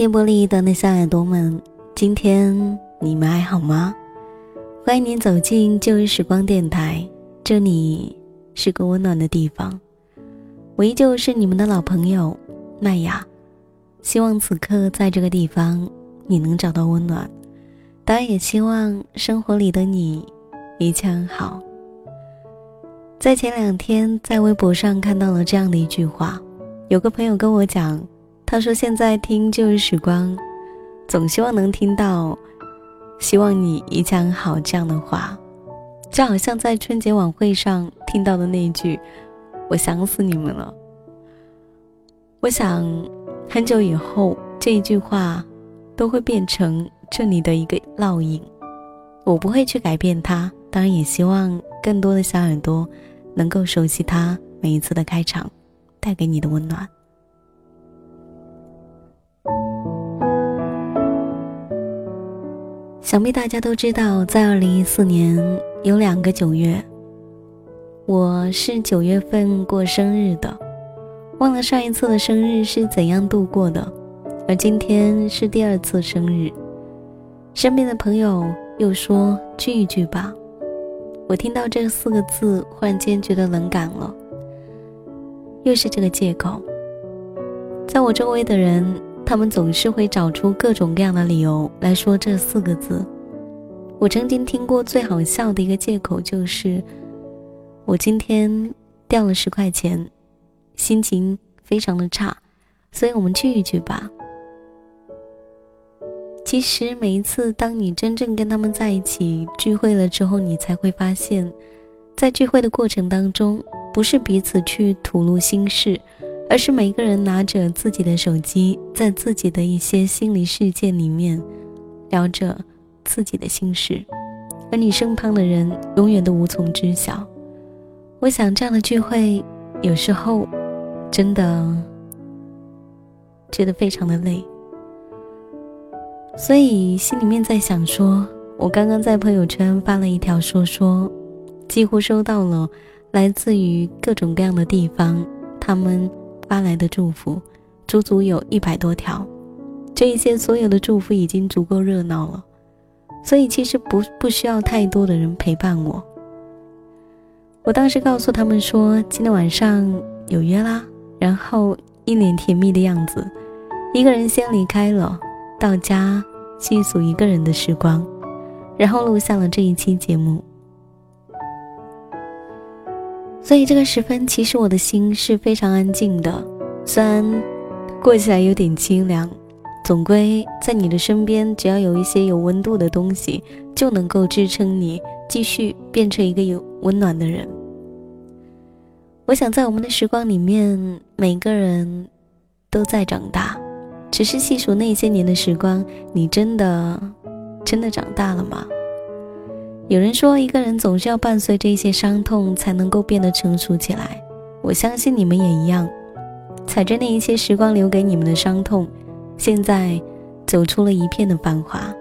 电波里的那小耳朵们，今天你们还好吗？欢迎您走进旧日时光电台，这里是个温暖的地方。我依旧是你们的老朋友麦雅，希望此刻在这个地方你能找到温暖，当然也希望生活里的你一切安好。在前两天，在微博上看到了这样的一句话，有个朋友跟我讲，他说现在听旧日时光，总希望能听到“希望你一切好”这样的话，就好像在春节晚会上听到的那一句“我想死你们了”。我想，很久以后这一句话都会变成这里的一个烙印，我不会去改变它。当然，也希望更多的小耳朵。能够熟悉它每一次的开场，带给你的温暖。想必大家都知道，在二零一四年有两个九月，我是九月份过生日的，忘了上一次的生日是怎样度过的，而今天是第二次生日，身边的朋友又说聚一聚吧。我听到这四个字，忽然间觉得冷感了。又是这个借口，在我周围的人，他们总是会找出各种各样的理由来说这四个字。我曾经听过最好笑的一个借口就是，我今天掉了十块钱，心情非常的差，所以我们聚一聚吧。其实每一次，当你真正跟他们在一起聚会了之后，你才会发现，在聚会的过程当中，不是彼此去吐露心事，而是每个人拿着自己的手机，在自己的一些心理世界里面聊着自己的心事，而你身旁的人永远都无从知晓。我想这样的聚会，有时候真的觉得非常的累。所以心里面在想说，我刚刚在朋友圈发了一条说说，几乎收到了来自于各种各样的地方他们发来的祝福，足足有一百多条。这一些所有的祝福已经足够热闹了，所以其实不不需要太多的人陪伴我。我当时告诉他们说今天晚上有约啦，然后一脸甜蜜的样子，一个人先离开了。到家细数一个人的时光，然后录下了这一期节目。所以这个时分，其实我的心是非常安静的。虽然过起来有点清凉，总归在你的身边，只要有一些有温度的东西，就能够支撑你继续变成一个有温暖的人。我想，在我们的时光里面，每个人都在长大。只是细数那些年的时光，你真的真的长大了吗？有人说，一个人总是要伴随着一些伤痛，才能够变得成熟起来。我相信你们也一样，踩着那一些时光留给你们的伤痛，现在走出了一片的繁华。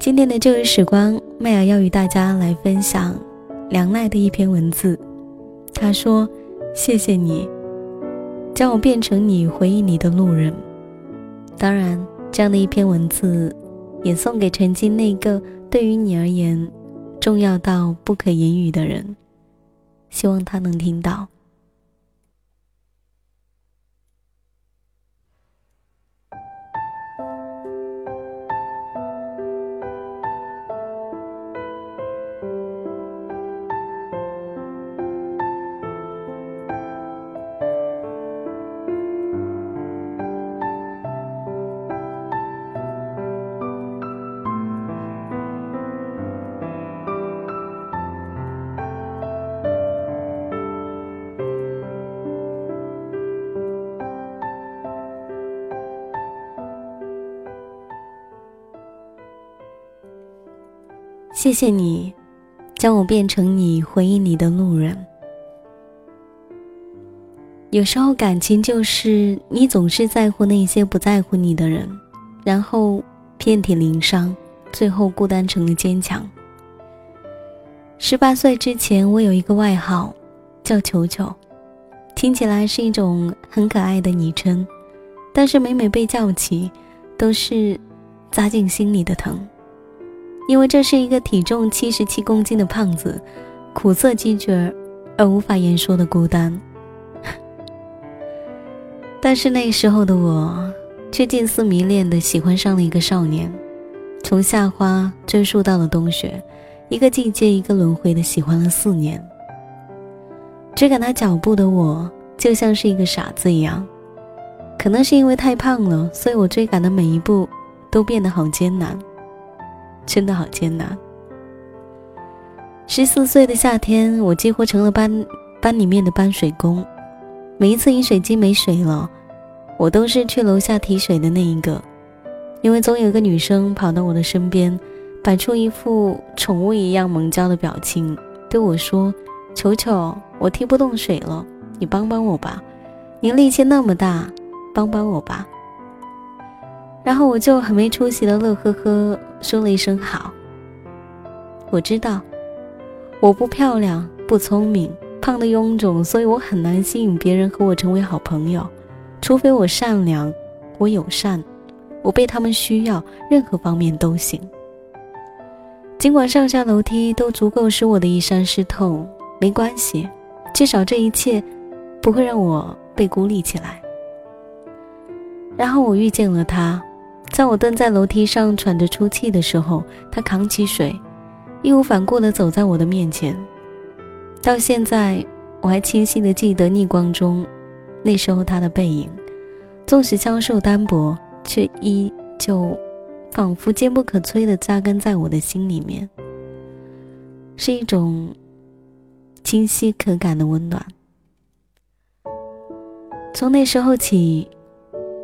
今天的旧日时光，麦雅要与大家来分享梁奈的一篇文字。他说：“谢谢你。”将我变成你回忆里的路人。当然，这样的一篇文字，也送给曾经那个对于你而言重要到不可言语的人。希望他能听到。谢谢你，将我变成你回忆里的路人。有时候感情就是你总是在乎那些不在乎你的人，然后遍体鳞伤，最后孤单成了坚强。十八岁之前，我有一个外号，叫球球，听起来是一种很可爱的昵称，但是每每被叫起，都是扎进心里的疼，因为这是一个体重七十七公斤的胖子，苦涩积绝而无法言说的孤单。但是那时候的我，却近似迷恋的喜欢上了一个少年，从夏花追溯到了冬雪，一个季节一个轮回的喜欢了四年。追赶他脚步的我，就像是一个傻子一样。可能是因为太胖了，所以我追赶的每一步都变得好艰难，真的好艰难。十四岁的夏天，我几乎成了班班里面的搬水工。每一次饮水机没水了，我都是去楼下提水的那一个，因为总有一个女生跑到我的身边，摆出一副宠物一样萌娇的表情，对我说：“球球，我提不动水了，你帮帮我吧，你力气那么大，帮帮我吧。”然后我就很没出息的乐呵呵说了一声好。我知道，我不漂亮，不聪明。胖的臃肿，所以我很难吸引别人和我成为好朋友，除非我善良，我友善，我被他们需要，任何方面都行。尽管上下楼梯都足够使我的衣衫湿透，没关系，至少这一切不会让我被孤立起来。然后我遇见了他，在我蹲在楼梯上喘着粗气的时候，他扛起水，义无反顾地走在我的面前。到现在，我还清晰的记得逆光中，那时候他的背影，纵使消瘦单薄，却依旧仿佛坚不可摧的扎根在我的心里面，是一种清晰可感的温暖。从那时候起，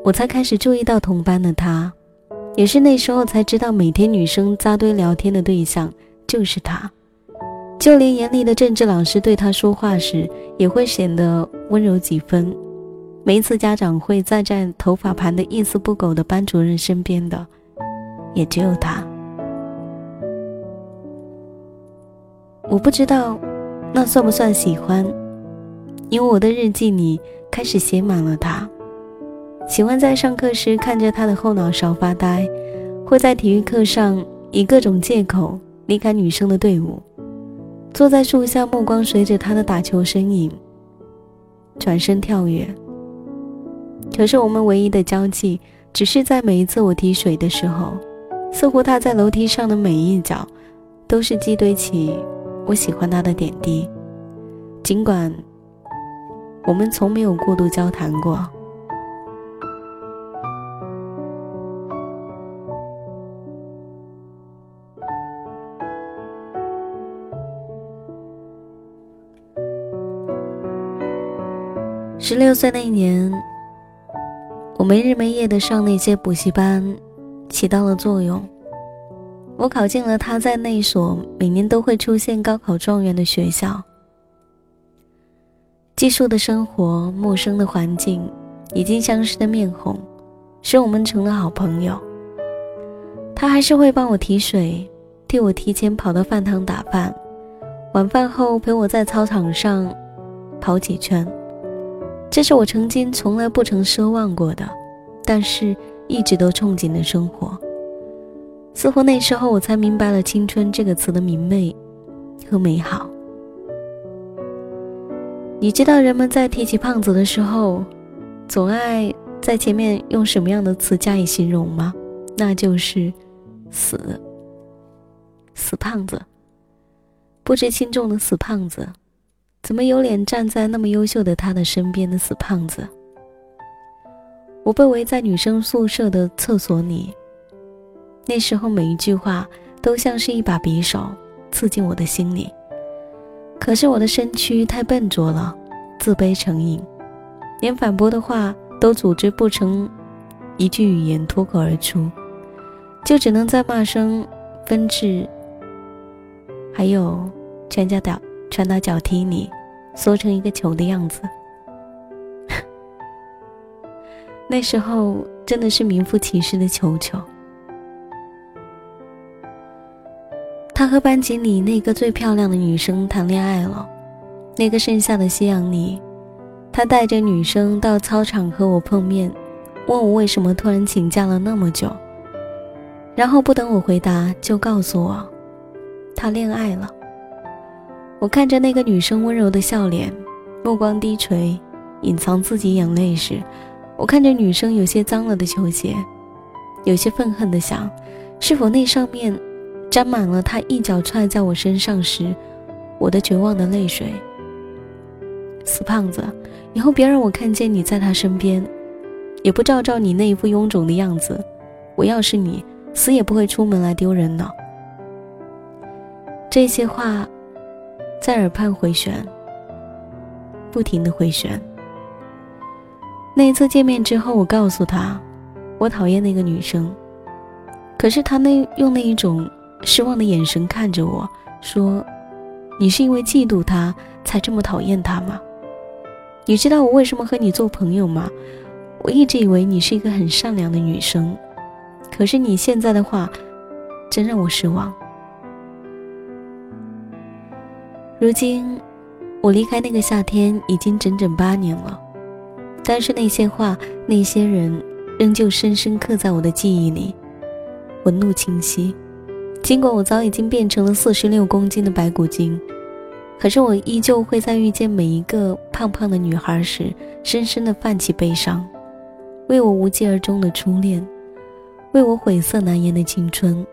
我才开始注意到同班的他，也是那时候才知道，每天女生扎堆聊天的对象就是他。就连严厉的政治老师对他说话时，也会显得温柔几分。每一次家长会再站头发盘得一丝不苟的班主任身边的，也只有他。我不知道，那算不算喜欢？因为我的日记里开始写满了他。喜欢在上课时看着他的后脑勺发呆，会在体育课上以各种借口离开女生的队伍。坐在树下，目光随着他的打球身影转身跳跃。可是我们唯一的交集，只是在每一次我提水的时候，似乎他在楼梯上的每一角，都是积堆起我喜欢他的点滴。尽管我们从没有过度交谈过。十六岁那年，我没日没夜的上那些补习班，起到了作用。我考进了他在那所每年都会出现高考状元的学校。寄宿的生活，陌生的环境，已经相识的面孔，使我们成了好朋友。他还是会帮我提水，替我提前跑到饭堂打饭，晚饭后陪我在操场上跑几圈。这是我曾经从来不曾奢望过的，但是一直都憧憬的生活。似乎那时候我才明白了“青春”这个词的明媚和美好。你知道人们在提起胖子的时候，总爱在前面用什么样的词加以形容吗？那就是“死”，死胖子，不知轻重的死胖子。怎么有脸站在那么优秀的他的身边的死胖子？我被围在女生宿舍的厕所里。那时候每一句话都像是一把匕首，刺进我的心里。可是我的身躯太笨拙了，自卑成瘾，连反驳的话都组织不成一句语言脱口而出，就只能在骂声、纷至，还有全家脚拳打脚踢你。缩成一个球的样子。那时候真的是名副其实的球球。他和班级里那个最漂亮的女生谈恋爱了。那个盛夏的夕阳里，他带着女生到操场和我碰面，问我为什么突然请假了那么久，然后不等我回答就告诉我，他恋爱了。我看着那个女生温柔的笑脸，目光低垂，隐藏自己眼泪时，我看着女生有些脏了的球鞋，有些愤恨的想，是否那上面沾满了他一脚踹在我身上时，我的绝望的泪水。死胖子，以后别让我看见你在他身边，也不照照你那一副臃肿的样子。我要是你，死也不会出门来丢人的。这些话。在耳畔回旋，不停的回旋。那一次见面之后，我告诉他，我讨厌那个女生。可是他那用那一种失望的眼神看着我说：“你是因为嫉妒她才这么讨厌她吗？你知道我为什么和你做朋友吗？我一直以为你是一个很善良的女生，可是你现在的话，真让我失望。”如今，我离开那个夏天已经整整八年了，但是那些话、那些人，仍旧深深刻在我的记忆里，纹路清晰。尽管我早已经变成了四十六公斤的白骨精，可是我依旧会在遇见每一个胖胖的女孩时，深深的泛起悲伤，为我无疾而终的初恋，为我晦涩难言的青春，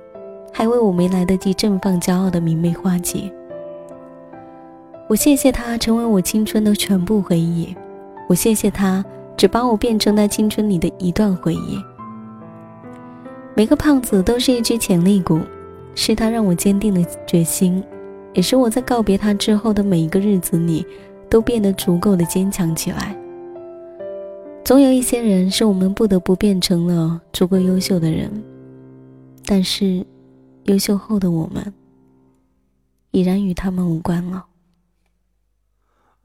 还为我没来得及绽放骄傲的明媚花季。我谢谢他成为我青春的全部回忆，我谢谢他只把我变成那青春里的一段回忆。每个胖子都是一只潜力股，是他让我坚定了决心，也是我在告别他之后的每一个日子里都变得足够的坚强起来。总有一些人是我们不得不变成了足够优秀的人，但是优秀后的我们已然与他们无关了。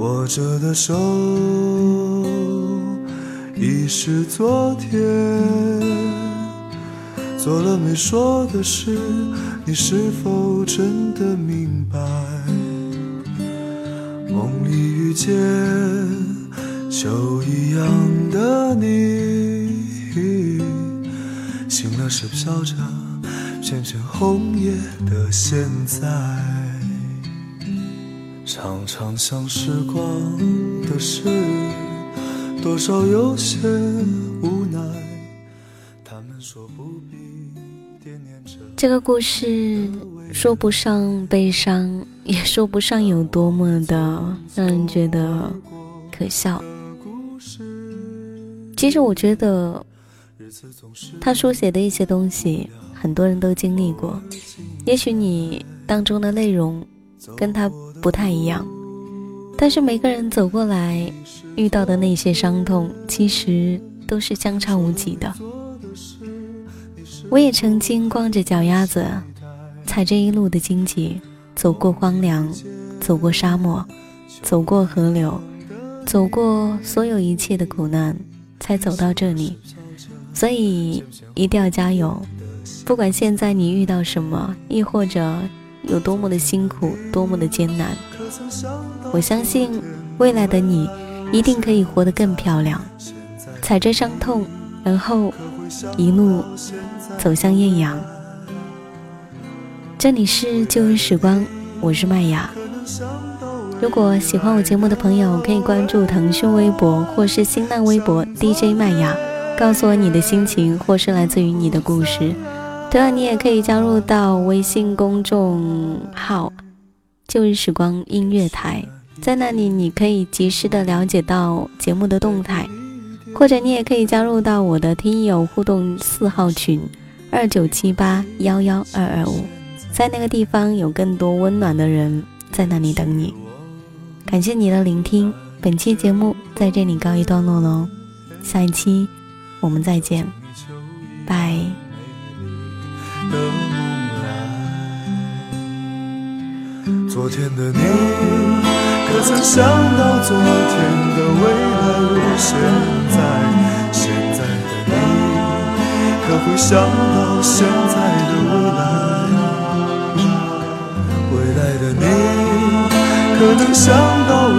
握着的手已是昨天，做了没说的事，你是否真的明白？梦里遇见秋一样的你，醒了时飘着片片红叶的现在。常常想时光的事，多少有些无奈。他们说不必惦念着。这个故事说不上悲伤，也说不上有多么的让人觉得可笑。其实我觉得，他书写的一些东西，很多人都经历过。也许你当中的内容跟他。不太一样，但是每个人走过来遇到的那些伤痛，其实都是相差无几的。我也曾经光着脚丫子，踩着一路的荆棘，走过荒凉，走过沙漠，走过河流，走过所有一切的苦难，才走到这里。所以一定要加油，不管现在你遇到什么，亦或者。有多么的辛苦，多么的艰难，我相信未来的你一定可以活得更漂亮。踩着伤痛，然后一路走向艳阳。这里是旧日时光，我是麦雅。如果喜欢我节目的朋友，可以关注腾讯微博或是新浪微博 DJ 麦雅，告诉我你的心情或是来自于你的故事。同样，你也可以加入到微信公众号“旧日时光音乐台”，在那里你可以及时的了解到节目的动态，或者你也可以加入到我的听友互动四号群二九七八幺幺二二五，在那个地方有更多温暖的人在那里等你。感谢你的聆听，本期节目在这里告一段落喽，下一期我们再见。拜。的梦来，昨天的你，可曾想到昨天的未来如现在？现在的你，可会想到现在的未来？未来的你，可能想到未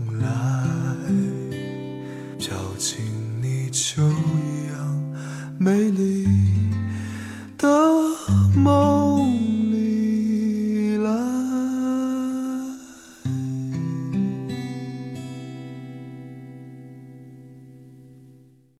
美丽。